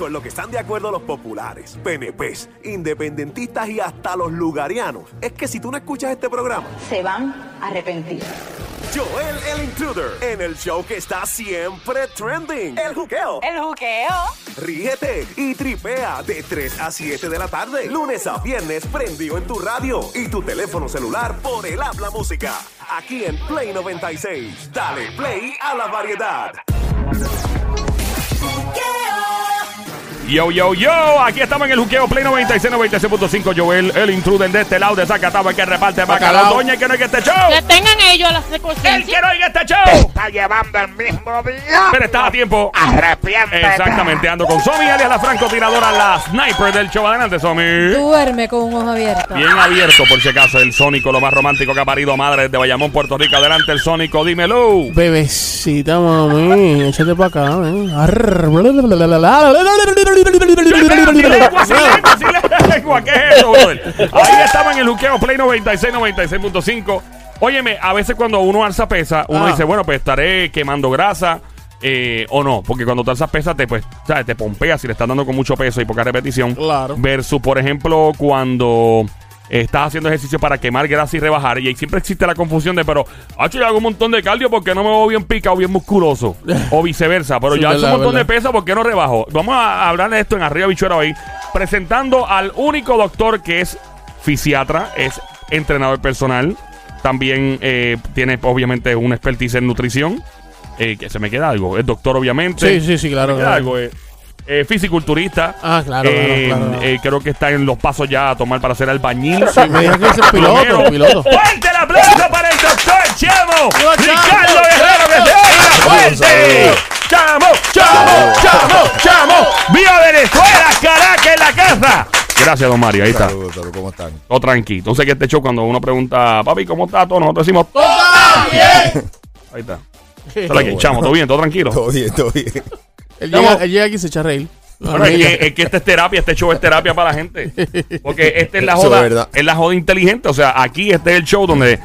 con lo que están de acuerdo los populares, PNPs, independentistas y hasta los lugarianos es que si tú no escuchas este programa, se van a arrepentir. Joel el Intruder en el show que está siempre trending, El Juqueo. El juqueo. Ríete y tripea de 3 a 7 de la tarde, lunes a viernes prendido en tu radio y tu teléfono celular por el habla música. Aquí en Play 96. Dale play a la variedad. Yo, yo, yo, aquí estamos en el juqueo Play 96, 96.5. Joel, el intruder de este lado de Zacatau, el que reparte bacalao. Bacalao. Doña, el que no hay que este show. Que tengan ellos las El circunstancias. que no hay que este show. Está llevando el mismo día. Pero está a tiempo. Arrepiéntete. Exactamente, ando con Somi, alias la francotiradora, la sniper del show. Adelante, Somi. Duerme con un ojo abierto. Bien abierto, por si acaso, el Sónico, lo más romántico que ha parido madre desde Bayamón, Puerto Rico. Adelante, el Sónico, dímelo. Bebecita, mami, échate para acá, ven. Lengua, sin lengua, sin lengua. ¿Qué es eso, brother? Ahí estamos en el juqueo Play 96, 96.5. Óyeme, a veces cuando uno alza pesa, uno Ah. dice, bueno, pues estaré quemando grasa eh, o no. Porque cuando tú alzas pesa, te, pues, ¿sabes? te pompeas si le estás dando con mucho peso y poca repetición. Claro. Versus, por ejemplo, cuando estás haciendo ejercicio para quemar grasa y rebajar. Y ahí siempre existe la confusión de, pero, hacho, yo hago un montón de cardio porque no me veo bien pica o bien musculoso. o viceversa. Pero Sí, yo hago un verdad, montón de pesa porque no rebajo. Vamos a hablar de esto en Arriba Bichuera hoy. Presentando al único doctor que es fisiatra, es entrenador personal. También eh, tiene, obviamente, una expertise en nutrición. Eh, que se me queda algo. Es doctor, obviamente. Sí, sí, sí, claro, me queda claro. algo. eh. Eh, fisiculturista. Ah, claro, Eh, claro, claro. eh, creo que está en los pasos ya a tomar para ser albañil. Sí, me dijeron que es el piloto, piloto. ¡Fuerte el aplauso para el doctor Chamo! ¡Ricardo Guerrero que se oiga fuerte! ¡Chamo! ¡Chamo! ¡Chamo! ¡Chamo! ¡Viva Venezuela! ¡Caracas en la casa! Gracias, don Mario. Ahí está. Saludos, saludos, ¿cómo están? Todo tranquilo. Entonces, que este show, cuando uno pregunta, papi, ¿cómo está todo? Nosotros decimos, todo bien. Ahí está. Que, Chamo, ¿todo bien? ¿Todo tranquilo? Todo bien, todo bien. Él llega, él llega aquí y se echa a reír. Bueno, es, que, es que esta es terapia, este show es terapia para la gente. Porque esta es la es joda, es la joda inteligente. O sea, aquí este es el show donde.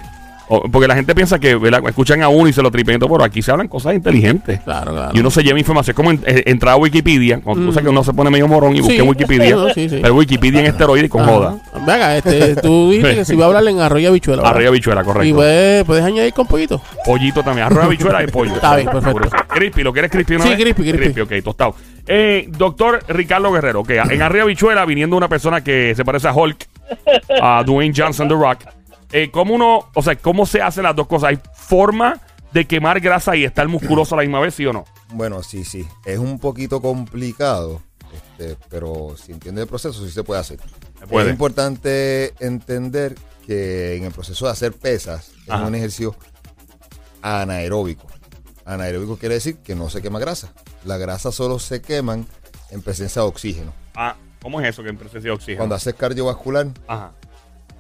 O- porque la gente piensa que ¿verdad? escuchan a uno y se lo tripen, pero aquí se hablan cosas inteligentes. Claro, claro. Y uno se lleva información. Es como en- eh, entrar a Wikipedia. Cuando tú sabes que uno se pone medio morón y busca Sí. en Wikipedia. No, sí, sí. Pero Wikipedia en esteroide y con joda. Ajá. Venga, este, tú dijiste que si voy a hablar en arroyo habichuela. ¿verdad? Arriba bichuela, Y correcto. puedes, puedes añadir con pollito. Pollito también. Arroz, habichuela y pollo. Está bien, perfecto. Crispy, ¿lo quieres crispy una Sí, vez? crispy, crispy. ok, tostado. Eh, doctor Ricardo Guerrero, que en Arriba Bichuela, viniendo una persona que se parece a Hulk, a Dwayne Johnson The Rock, eh, ¿cómo uno, o sea, cómo se hacen las dos cosas? ¿Hay forma de quemar grasa y estar musculoso a la misma vez, sí o no? Bueno, sí, sí. Es un poquito complicado, este, pero si entiende el proceso, sí se puede hacer. Puede. Es importante entender que en el proceso de hacer pesas Ajá. es un ejercicio anaeróbico. Anaeróbico quiere decir que no se quema grasa. Las grasas solo se queman en presencia de oxígeno. Ah, ¿cómo es eso que en presencia de oxígeno? Cuando haces cardiovascular, Ajá.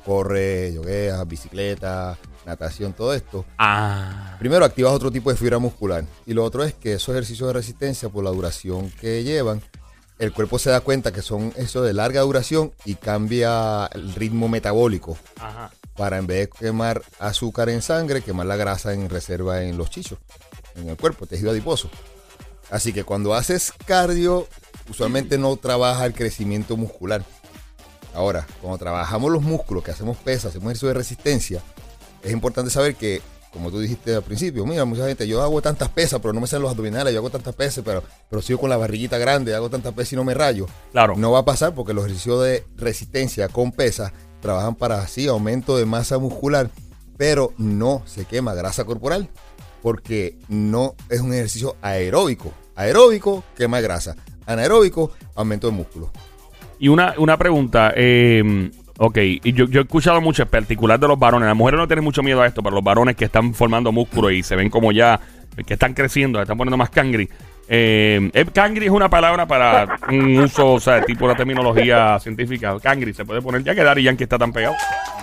Corre, yogueas, bicicleta, natación, todo esto, Ah. Primero activas otro tipo de fibra muscular y lo otro es que esos ejercicios de resistencia por la duración que llevan, el cuerpo se da cuenta que son eso de larga duración y cambia el ritmo metabólico Ajá. para en vez de quemar azúcar en sangre, quemar la grasa en reserva en los chichos, en el cuerpo, tejido adiposo. Así que cuando haces cardio, usualmente no trabaja el crecimiento muscular. Ahora, cuando trabajamos los músculos, que hacemos pesas, hacemos ejercicio de resistencia, es importante saber que, como tú dijiste al principio, mira, mucha gente, yo hago tantas pesas, pero no me salen los abdominales, yo hago tantas pesas, pero, pero sigo con la barriguita grande, hago tantas pesas y no me rayo. Claro. No va a pasar porque los ejercicios de resistencia con pesas trabajan para así aumento de masa muscular, pero no se quema grasa corporal porque no es un ejercicio aeróbico. Aeróbico quema grasa, anaeróbico aumento de músculo. Y una, una pregunta, eh, ok, y yo, yo he escuchado mucho, en particular de los varones, las mujeres no tienen mucho miedo a esto, pero los varones que están formando músculo y se ven como ya, que están creciendo, se están poniendo más cangri. Eh, eh, cangri es una palabra para un uso, o sea, tipo una terminología científica. Cangri se puede poner, ya que Daddy Yankee está tan pegado.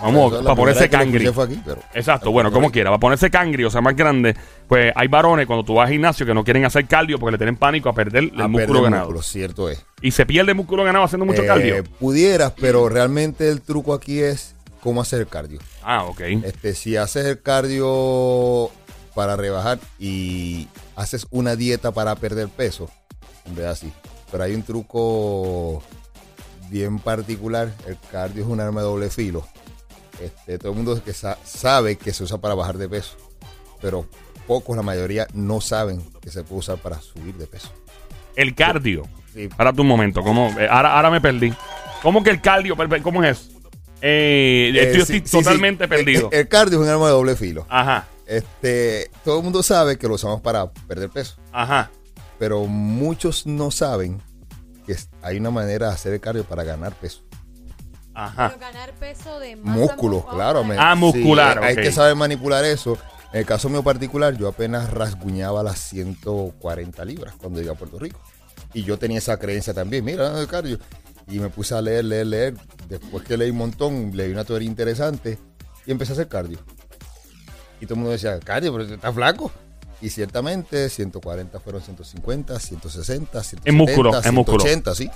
Vamos, es la para ponerse cangri. aquí, pero- Exacto, bueno, como quiera, para ponerse cangri, o sea, más grande, pues hay varones cuando tú vas al gimnasio que no quieren hacer cardio porque le tienen pánico a perder el A músculo perder ganado. músculo, cierto es. Y se pierde el músculo ganado haciendo mucho Eh, cardio. Pudieras, pero realmente el truco aquí es cómo hacer el cardio. Ah, ok. Este, si haces el cardio para rebajar y haces una dieta para perder peso, en vez de así, pero hay un truco bien particular. El cardio es un arma de doble filo. Este, todo el mundo que sa- sabe que se usa para bajar de peso, pero pocos, la mayoría, no saben que se puede usar para subir de peso. El cardio. Sí. Párate un momento. ¿cómo? Eh, ahora, ahora me perdí. ¿Cómo que el cardio? ¿Cómo es eso? Eh, Eh, estoy, sí, estoy sí, sí. totalmente El- perdido. El, el cardio es un arma de doble filo. Ajá, Este, todo el mundo sabe que lo usamos para perder peso, ajá. pero muchos no saben que hay una manera de hacer el cardio para ganar peso. Ajá. Pero ganar peso de masa Músculos, mu- claro. me- Ah, muscular, sí, hay que saber manipular eso. En el caso mío particular, yo apenas rasguñaba las 140 libras cuando llegué a Puerto Rico. Y yo tenía esa creencia también, mira, el cardio. Y me puse a leer, leer, leer. Después que leí un montón, leí una teoría interesante y empecé a hacer cardio. Y todo el mundo decía, cardio, pero estás flaco. Y ciertamente, 140 fueron 150, 160, 170, En músculo, en músculo. 180, sí.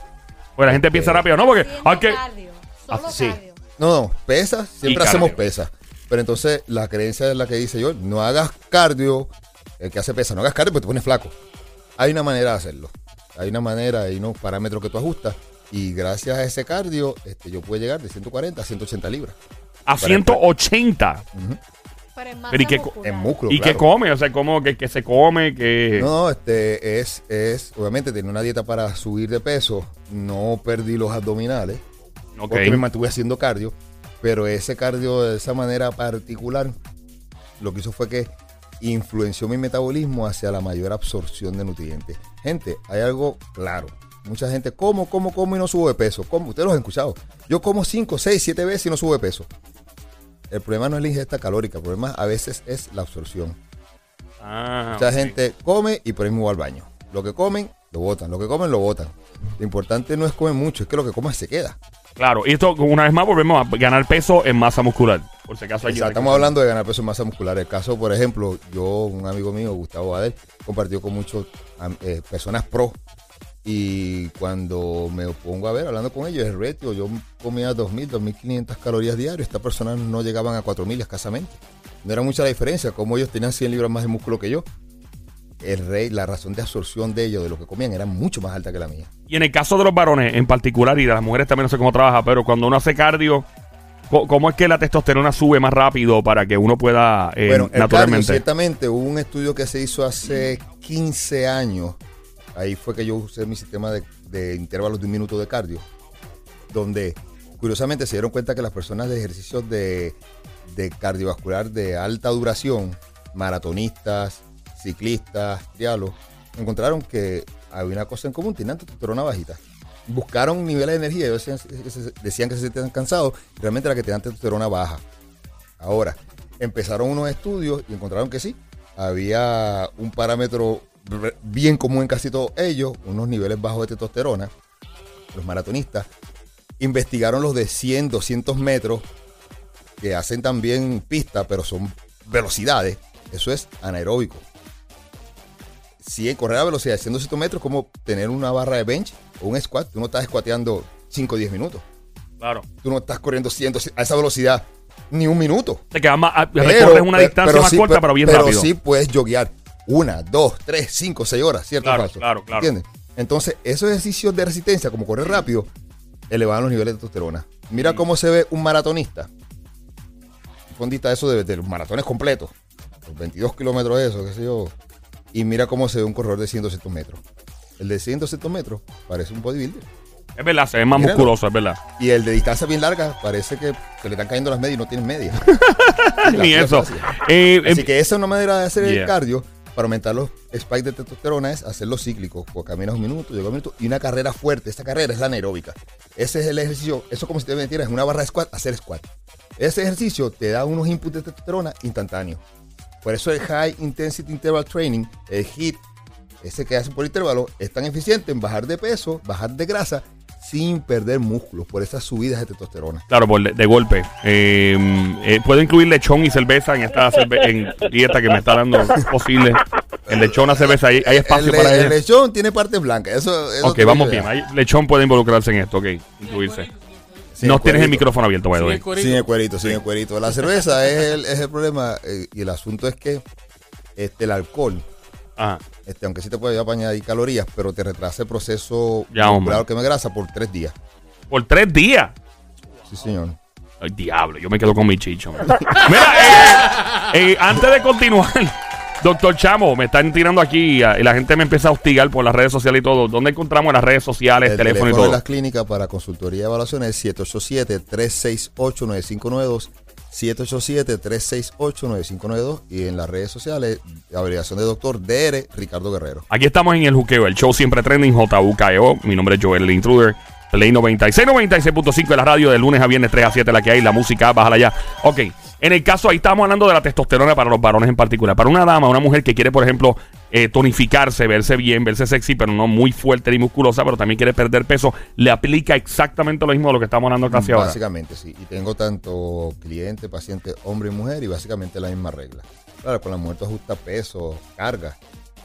Pues la gente piensa rápido, ¿no? Porque hay que. cardio, solo Ah, sí. cardio. No, no, pesas, siempre hacemos pesas. Pero entonces la creencia es la que dice yo, no hagas cardio, el que hace pesa, no hagas cardio porque te pones flaco. Hay una manera de hacerlo. Hay una manera, hay unos parámetros que tú ajustas. Y gracias a ese cardio, este, yo puedo llegar de 140 a 180 libras. A 180. Pero en masa Pero ¿y qué muscular. En músculo. ¿Y qué claro. come? O sea, como que, que se come, que. No, no, este es, es, obviamente tenía una dieta para subir de peso. No perdí los abdominales. Ok. porque me mantuve haciendo cardio, pero ese cardio de esa manera particular lo que hizo fue que influenció mi metabolismo hacia la mayor absorción de nutrientes. Gente, hay algo claro. Mucha gente como, como, como y no subo de peso. Como, ustedes los han escuchado. Yo como 5, 6, 7 veces y no subo de peso. El problema no es la ingesta calórica, el problema a veces es la absorción. Ah, Mucha gente come y por ahí mismo va al baño. Lo que comen, lo botan. Lo que comen, lo botan. Lo importante no es comer mucho, es que lo que comas se queda. Claro, y esto, una vez más, volvemos a ganar peso en masa muscular. Por si acaso hay sea, estamos hablando de ganar peso en masa muscular. El caso, por ejemplo, yo, un amigo mío, Gustavo Badel, compartió con muchas personas pro. Y cuando me pongo a ver, hablando con ellos, el reto, yo comía 2.000, 2.500 calorías diarias. Estas personas no llegaban a 4.000 escasamente. No era mucha la diferencia, como ellos tenían 100 libras más de músculo que yo. El rey, la razón de absorción de ellos, de lo que comían, era mucho más alta que la mía. Y en el caso de los varones en particular y de las mujeres también no sé cómo trabaja, pero cuando uno hace cardio, ¿cómo es que la testosterona sube más rápido para que uno pueda eh, Bueno, el cardio, naturalmente? ciertamente, hubo un estudio que se hizo hace 15 años. Ahí fue que yo usé mi sistema de, de intervalos de un minuto de cardio. Donde, curiosamente, se dieron cuenta que las personas de ejercicios de, de cardiovascular de alta duración, maratonistas, ciclistas, trialos, encontraron que había una cosa en común, tenían testosterona bajita. Buscaron niveles de energía, ellos decían, que se- sentían cansados, realmente era que tenían testosterona baja. Ahora, empezaron unos estudios y encontraron que sí, había un parámetro bien común en casi todos ellos, unos niveles bajos de testosterona. Los maratonistas investigaron los de 100, 200 metros, que hacen también pista, pero son velocidades. Eso es anaeróbico. Si correr a velocidad de 100, 200 metros, como tener una barra de bench o un squat, tú no estás squateando 5 o 10 minutos. Claro. Tú no estás corriendo 100, 200 a esa velocidad ni un minuto. Te queda más, ah, Pero- recorres una pero- distancia pero más sí, corta, pero- pero bien pero rápido. sí puedes joguear una, dos, tres, cinco, seis horas, ¿cierto? Claro, Falso? claro, claro. ¿Entiendes? Entonces, esos ejercicios de resistencia, como correr rápido, elevan los niveles de testosterona. Mira Mm. cómo se ve un maratonista. Fondista eso de, de los maratones completos. Los 22 kilómetros de eso, qué sé yo. Y mira cómo se ve un corredor de 100, 200 metros. El de 100, 200 metros parece un bodybuilder. Es verdad, se ve más Míralo. musculoso, es verdad. Y el de distancia bien larga parece que se le están cayendo las medias y no tienen medias. Ni eso. Eh, Así eh, que esa es una manera de hacer Yeah. el cardio para aumentar los spikes de testosterona es hacerlo cíclico. Pues caminas un minuto, llega un minuto y una carrera fuerte. Esta carrera es la anaeróbica. Ese es el ejercicio. Eso como si te metieras en una barra de squat, hacer squat. Ese ejercicio te da unos inputs de testosterona instantáneos. Por eso el High Intensity Interval Training, el HIIT, ese que hacen por intervalo, es tan eficiente en bajar de peso, bajar de grasa, sin perder músculos por esas subidas de testosterona. Claro, por de, de golpe. Eh, eh, puedo incluir lechón y cerveza en esta cerve- en dieta que me está dando posible. El lechón, la cerveza, hay, hay espacio el, para el lechón tiene parte blanca. Eso, eso Ok, vamos bien. lechón puede involucrarse en esto, ok. Incluirse. Sin no el tienes el micrófono abierto, the Sin el cuerito. Sin el cuerito, sin el cuerito. La cerveza es el, es el problema eh, y el asunto es que este, el alcohol Ajá. Este, aunque sí te puede ayudar para añadir calorías, pero te retrasa el proceso Ya, hombre. muscular quema grasa por tres días. Por tres días. Sí, señor. Ay, diablo, yo me quedo con mi chicho. Mira, eh, eh, antes de continuar, doctor Chamo, me están tirando aquí ah, y la gente me empieza a hostigar por las redes sociales y todo. ¿Dónde encontramos las redes sociales, El teléfono, teléfono y de todo? las clínicas para consultoría y evaluación es 787-368-9592. 787-368-9592. Y en las redes sociales, la abreviación de doctor DR Ricardo Guerrero. Aquí estamos en el juqueo, el show siempre trending, JUKEO. Mi nombre es Joel el Intruder. Play 96, 96.5 de la radio de lunes a viernes 3 a 7 la que hay, la música, bájala ya. Ok, en el caso ahí estamos hablando de la testosterona para los varones en particular. Para una dama, una mujer que quiere, por ejemplo, eh, tonificarse, verse bien, verse sexy, pero no muy fuerte ni musculosa, pero también quiere perder peso, le aplica exactamente lo mismo de lo que estamos hablando casi ahora. Básicamente, sí. Y tengo tanto cliente, paciente, hombre y mujer, y básicamente la misma regla. Claro, con la mujer tú peso, carga,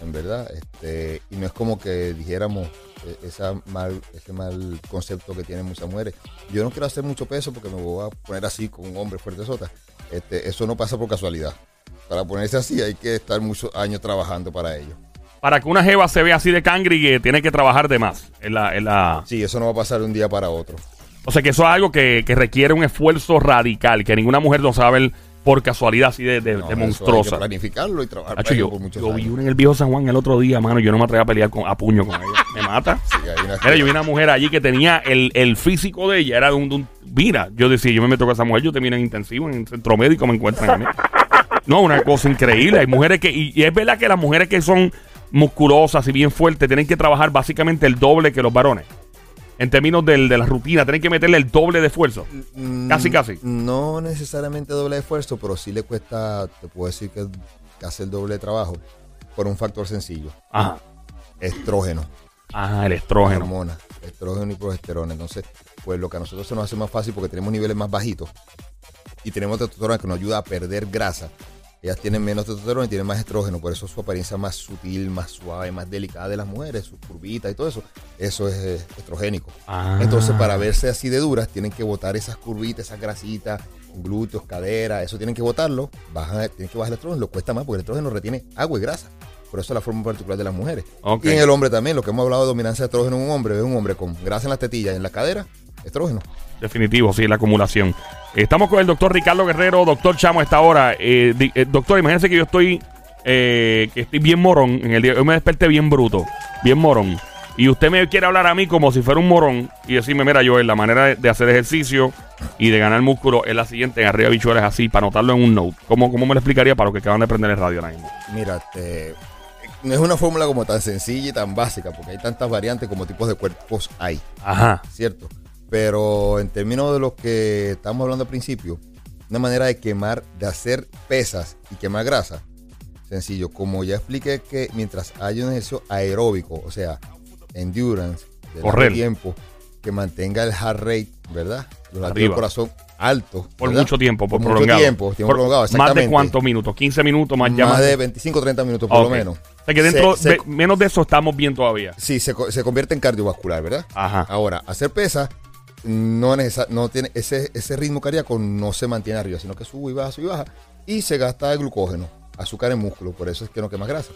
en verdad. Este, y no es como que dijéramos eh, esa mal, ese mal concepto que tienen muchas mujeres. Yo no quiero hacer mucho peso porque me voy a poner así con un hombre fuerte sota. Este, eso no pasa por casualidad. Para ponerse así hay que estar muchos años trabajando para ello. Para que una jeva se vea así de cangre y que tiene que trabajar de más. En la, en la... Sí, eso no va a pasar de un día para otro. O sea que eso es algo que, que requiere un esfuerzo radical, que ninguna mujer lo sabe por casualidad así de, de- No, de eso hay que monstruosa. planificarlo y trabajar Hacho, yo, vi una en el viejo San Juan el otro día, mano. Yo no me atreví a pelear con, a puño con ella. Me mata. Sí, hay una- Mira, yo vi una mujer allí que tenía el, el físico de ella, era de un, de un- Mira, yo decía, yo me meto con esa mujer, yo termino en intensivo, en centro médico me encuentran a mí. No, una cosa increíble. Hay mujeres que. Y, y es verdad que las mujeres que son musculosas y bien fuertes tienen que trabajar básicamente el doble que los varones. En términos del- de la rutina, tienen que meterle el doble de esfuerzo. Mm, Casi, casi. No necesariamente doble de esfuerzo, pero sí le cuesta, te puedo decir que, hace el doble de trabajo por un factor sencillo. Ajá. Estrógeno, Ajá, el estrógeno. hormonas, estrógeno y progesterona. Entonces, pues lo que a nosotros se nos hace más fácil porque tenemos niveles más bajitos y tenemos testosterona que nos ayuda a perder grasa. Ellas tienen menos testosterona y tienen más estrógeno, por eso su apariencia más sutil, más suave, más delicada de las mujeres, sus curvitas y todo eso, eso es eh, estrogénico. Ah. Entonces, para verse así de duras, tienen que botar esas curvitas, esas grasitas, glúteos, cadera, eso tienen que botarlo, bajan, tienen que bajar el estrógeno, lo cuesta más porque el estrógeno retiene agua y grasa. Por eso es la forma particular de las mujeres. Y en el hombre también, lo que hemos hablado de dominancia de estrógeno en un hombre, es un hombre con grasa en las tetillas y en la cadera, estrógeno. Definitivo, sí, la acumulación. Estamos con el doctor Ricardo Guerrero, doctor Chamo a esta hora. Eh, di- eh, doctor, imagínense que yo estoy, eh, que estoy bien morón en el día. Yo me desperté bien bruto, bien morón. Y usted me quiere hablar a mí como si fuera un morón y decirme, mira, Joel, la manera de, de hacer ejercicio y de ganar músculo es la siguiente, en arriba bichuelas así, para anotarlo en un note. ¿Cómo, ¿Cómo me lo explicaría para los que acaban de prender el radio ahora mismo? Mira, te- no es una fórmula como tan sencilla y tan básica, porque hay tantas variantes como tipos de cuerpos hay. Ajá. ¿cierto? Pero en términos de lo que estamos hablando al principio, una manera de quemar, de hacer pesas y quemar grasa, sencillo. Como ya expliqué que mientras haya un ejercicio aeróbico, o sea, endurance, Correr. tiempo, que mantenga el heart rate, ¿verdad? Los latidos del corazón altos. Por ¿verdad? mucho tiempo, por, mucho prolongado. tiempo, tiempo Por- prolongado, ¿Más de cuántos minutos? ¿15 minutos más? Más, ya más de 25 30 minutos por lo menos. O sea que dentro, Se- se- de- menos de eso estamos bien todavía. Sí, se, se convierte en cardiovascular, ¿verdad? Ajá. Ahora, hacer pesa no, necesa- no tiene ese, ese ritmo cardíaco no se mantiene arriba, sino que sube y baja, sube y baja y se gasta el glucógeno, azúcar en músculo, por eso es que no quema grasa.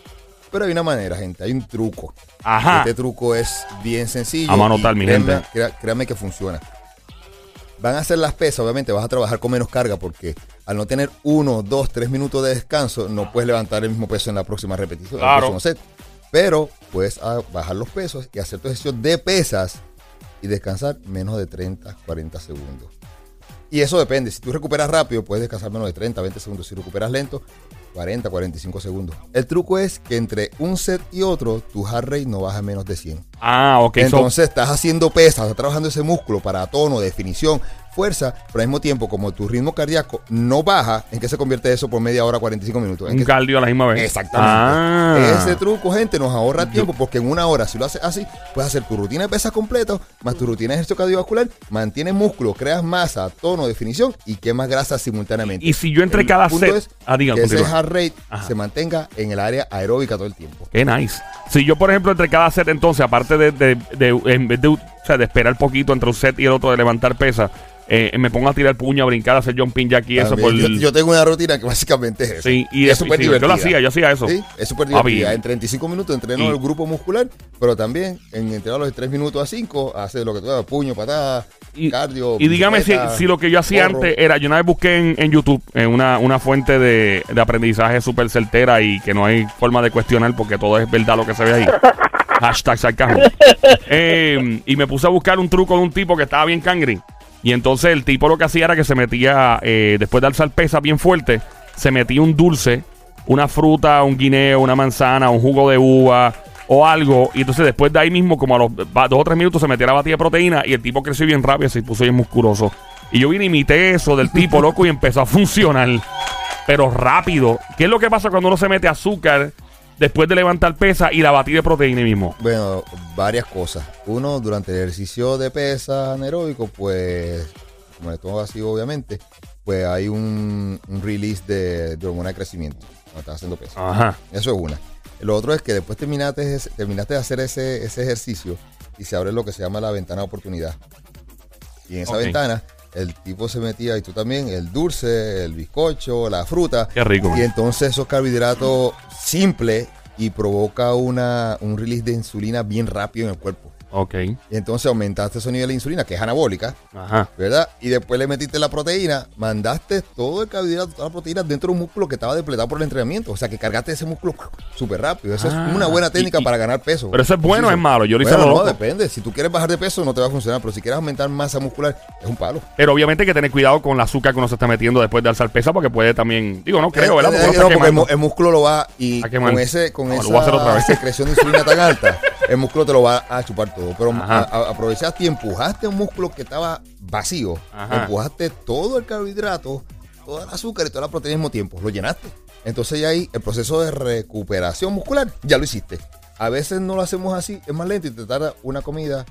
Pero hay una manera, gente, hay un truco. Ajá. Este truco es bien sencillo. Vamos a anotar, mi créanme- gente. créanme que funciona. Van a hacer las pesas, obviamente vas a trabajar con menos carga porque al no tener uno, dos, tres minutos de descanso, no puedes levantar el mismo peso en la próxima repetición, en el Claro. próximo set. Pero puedes ah, bajar los pesos y hacer tu ejercicio de pesas y descansar menos de 30, 40 segundos. Y eso depende. Si tú recuperas rápido, puedes descansar menos de 30, 20 segundos. Si recuperas lento, 40, 45 segundos. El truco es que entre un set y otro, tu heart rate no baja menos de 100. Ah, ok. so- Entonces estás haciendo pesas, estás trabajando ese músculo para tono, definición, fuerza, pero al mismo tiempo, como tu ritmo cardíaco no baja, ¿en qué se convierte eso por media hora, 45 minutos? En un cardio a la misma vez. Exactamente. Ah. Ese truco, gente, nos ahorra tiempo porque en una hora, si lo haces así, puedes hacer tu rutina de pesas completa, más tu rutina de ejercicio cardiovascular, mantienes músculo, creas masa, tono, definición y quemas grasa simultáneamente. Y si yo entre El cada punto set. es ah, diga, que ese heart rate Ajá. se mantenga en el área aeróbica todo el tiempo. Qué nice. Si yo, por ejemplo, entre cada set, entonces, aparte de, de, de- en vez de, o sea, de esperar poquito entre un set y el otro de levantar pesas, eh, me pongo a tirar puño, a brincar, a hacer jumping jack y eso. Por, yo, yo tengo una rutina que básicamente es eso. sí, y es es- súper sí, yo lo hacía, yo hacía eso. Sí, es súper divertida. En 35 minutos entreno Y- el grupo muscular, pero también en intervalos de 3 minutos a 5 hace lo que tú hagas, puño, patada, Y, cardio. y dígame si, si lo que yo hacía antes era, yo una vez busqué en, en YouTube eh, una, una fuente de, de aprendizaje súper certera y que no hay forma de cuestionar porque todo es verdad lo que se ve ahí. Hashtag sarcasmo. Eh, y me puse a buscar un truco de un tipo que estaba bien cangri. Y entonces el tipo lo que hacía era que se metía, eh, después de alzar pesa bien fuerte, se metía un dulce, una fruta, un guineo, una manzana, un jugo de uva o algo. Y entonces después de ahí mismo, como a los dos o tres minutos, se metía la batida de proteína y el tipo creció bien rápido, se puso bien musculoso. Y yo vine, imité eso del tipo loco y empezó a funcionar. Pero rápido. ¿Qué es lo que pasa cuando uno se mete azúcar después de levantar pesa y la batida de proteína mismo? Bueno, varias cosas. Uno, durante el ejercicio de pesa anaeróbico, pues, como de todo así, obviamente, pues hay un, un release de, de hormona de crecimiento cuando estás haciendo pesa. Ajá. Eso es una. Lo otro es que después terminaste, terminaste de hacer ese, ese ejercicio y se abre lo que se llama la ventana de oportunidad. Y en esa ventana, el tipo se metía, y tú también, el dulce, el bizcocho, la fruta. Qué rico. Y entonces esos carbohidratos simples y provoca una, un release de insulina bien rápido en el cuerpo. Ok. Y entonces aumentaste ese nivel de insulina, que es anabólica, Ajá. ¿verdad? Y después le metiste la proteína, mandaste todo el carbohidrato, toda la proteína dentro de un músculo que estaba depletado por el entrenamiento. O sea, que cargaste ese músculo súper rápido. Esa Ah, es una buena técnica y- para ganar peso. Pero eso es bueno o es malo? Yo lo hice Bueno, lo no, depende. Si tú quieres bajar de peso, no te va a funcionar. Pero si quieres aumentar masa muscular, es un palo. Pero obviamente hay que tener cuidado con el azúcar que uno se está metiendo después de alzar pesa porque puede también. Digo, no creo, ¿verdad? Eh, Porque eh, no, porque el, músculo lo va y con ese con No, esa secreción de insulina tan alta, el músculo te lo va a chupar todo. Pero Ajá. a- a- aprovechaste y empujaste un músculo que estaba vacío. Ajá. Empujaste todo el carbohidrato, todo el azúcar y toda la proteína al mismo tiempo. Lo llenaste. Entonces ya ahí el proceso de recuperación muscular ya lo hiciste. A veces no lo hacemos así, es más lento y te tarda una comida,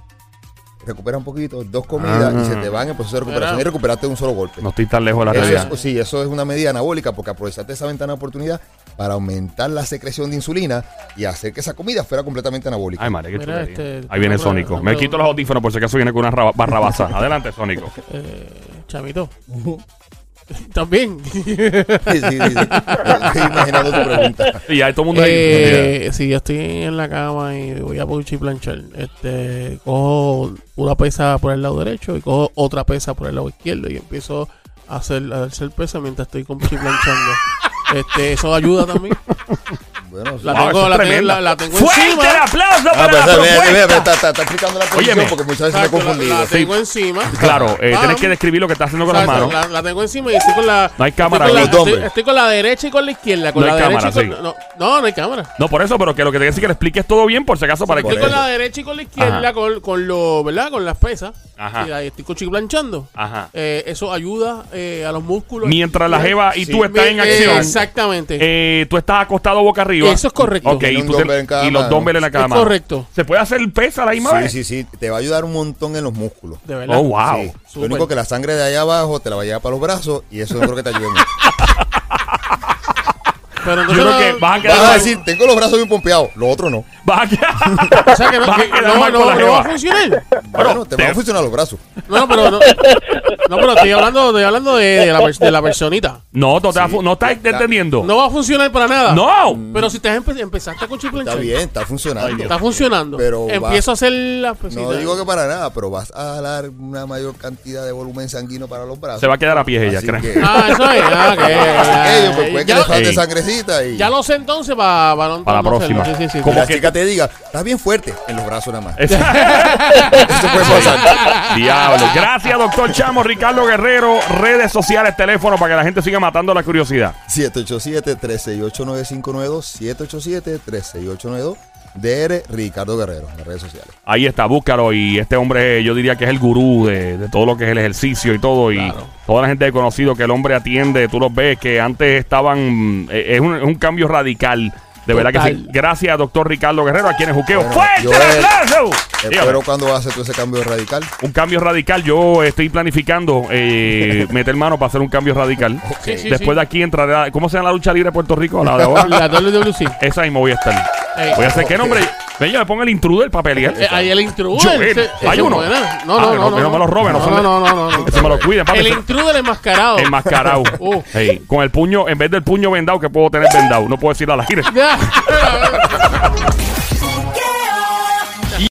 recupera un poquito, dos comidas y se te va en el proceso de recuperación y recuperaste de un solo golpe. No estoy tan lejos de la Eso realidad. es, sí, eso es una medida anabólica porque aprovechaste esa ventana de oportunidad para aumentar la secreción de insulina y hacer que esa comida fuera completamente anabólica. Ay, madre, qué Mira, este, Ahí viene Sónico. Me quito los audífonos por si acaso viene con una raba- barrabaza. Adelante, Sónico. Eh, chamito. También. sí, sí, sí, sí. Estoy imaginando tu pregunta. Y ya todo el mundo ahí. Eh, si yo estoy en la cama y voy a puchi planchar, este, cojo una pesa por el lado derecho y cojo otra pesa por el lado izquierdo y empiezo a hacer, a hacer pesa mientras estoy con puchi planchando. Este, eso ayuda también. Bueno. La Wow, tengo, la, tengo, la, la tengo ¡Fuerte encima. el aplauso Ah, para pero la ve, ve, ve, ve, propuesta! está, está- está explicando la posición Óyeme. porque muchas veces me he confundido. la tengo encima. Claro, eh, tienes que describir lo que estás haciendo con las manos. La, la tengo encima y estoy con la. No hay estoy cámara con estoy, estoy con la derecha y con la izquierda. Con No la hay cámara, con, no, no, no hay cámara. No, por eso, pero que lo que te decir que le expliques todo bien por si acaso para Estoy que. con eso. la derecha y con la izquierda, con, con lo, ¿verdad? Con las pesas. Ajá. Y ahí estoy cuchiplanchando. Ajá. Eh, eso ayuda eh, a los músculos. Mientras la jeva y tú estás en acción, exactamente. tú estás acostado boca arriba. Eso es correcto. Ok, y, un tú te- dumbbell en cada y los mano. dumbbells en la es cama. correcto. ¿Se puede hacer pesa a la misma Sí, vez? sí, sí. Te va a ayudar un montón en los músculos. De verdad. Oh, wow. Sí. Lo único que la sangre de allá abajo te la va a llevar para los brazos y eso no creo que te ayude mucho. Pero Yo entonces creo que vas a quedar Vas a mal- decir, tengo los brazos bien pompeados, lo otro no. vas a quedar- o sea que no, vas a que quedar no, mal no- con la no va a funcionar. Bueno, te te- van a funcionar los brazos. No, no, pero no, no, pero estoy hablando, estoy hablando de, de la, de la personita. No, no, te no estás entendiendo. No va a funcionar para nada. No. Pero si te has empe- empezaste con chip Está bien, está funcionando. Está funcionando. Pero va- Empiezo a hacer las pesitas. No digo que para nada, pero vas a jalar una mayor cantidad de volumen sanguíneo para los brazos. Se va a quedar a pie ella, que, Ah, eso es. Ah, que, ellos, pues, puede que ya, le falte Ey. Y, ya lo sé entonces para, para, Para la hacerlo. próxima. Sí, sí, sí. como la que- chica te diga, estás bien fuerte en los brazos nada más. Es- Eso puede pasar. Diablo. Gracias, doctor Chamo, Ricardo Guerrero. Redes sociales, teléfono para que la gente siga matando la curiosidad. 787-368-9592, 787-368-92, DR Ricardo Guerrero, en las redes sociales. Ahí está, búscalo. Y este hombre, yo diría que es el gurú de, de todo lo que es el ejercicio y todo. Y toda la gente ha conocido que el hombre atiende. Tú los ves que antes estaban. eh, es, un, es un cambio radical. De verdad que sí. Gracias, doctor Ricardo Guerrero, a quienes juqueo. Bueno, ¡Fuerte yo el aplauso! Dígame. Espero cuando hace todo ese cambio radical. Un cambio radical. Yo estoy planificando eh, meter mano para hacer un cambio radical. Sí, sí, Después sí. de aquí entrará. ¿Cómo se llama la lucha libre de Puerto Rico? La de ahora. La WWC. Esa misma voy a estar. Ey. Voy a hacer. ¿Qué nombre? Ven, yo le pongo el intruder para pelear. Eh, ahí el intruder. Hay uno. No, no, no, no- me los roben, no No, no, no, no, no. Que se me lo cuiden, papi. El intruder enmascarado. Enmascarado. Uh. Con el puño, en vez del puño vendado que puedo tener vendado. No puedo decir al aire.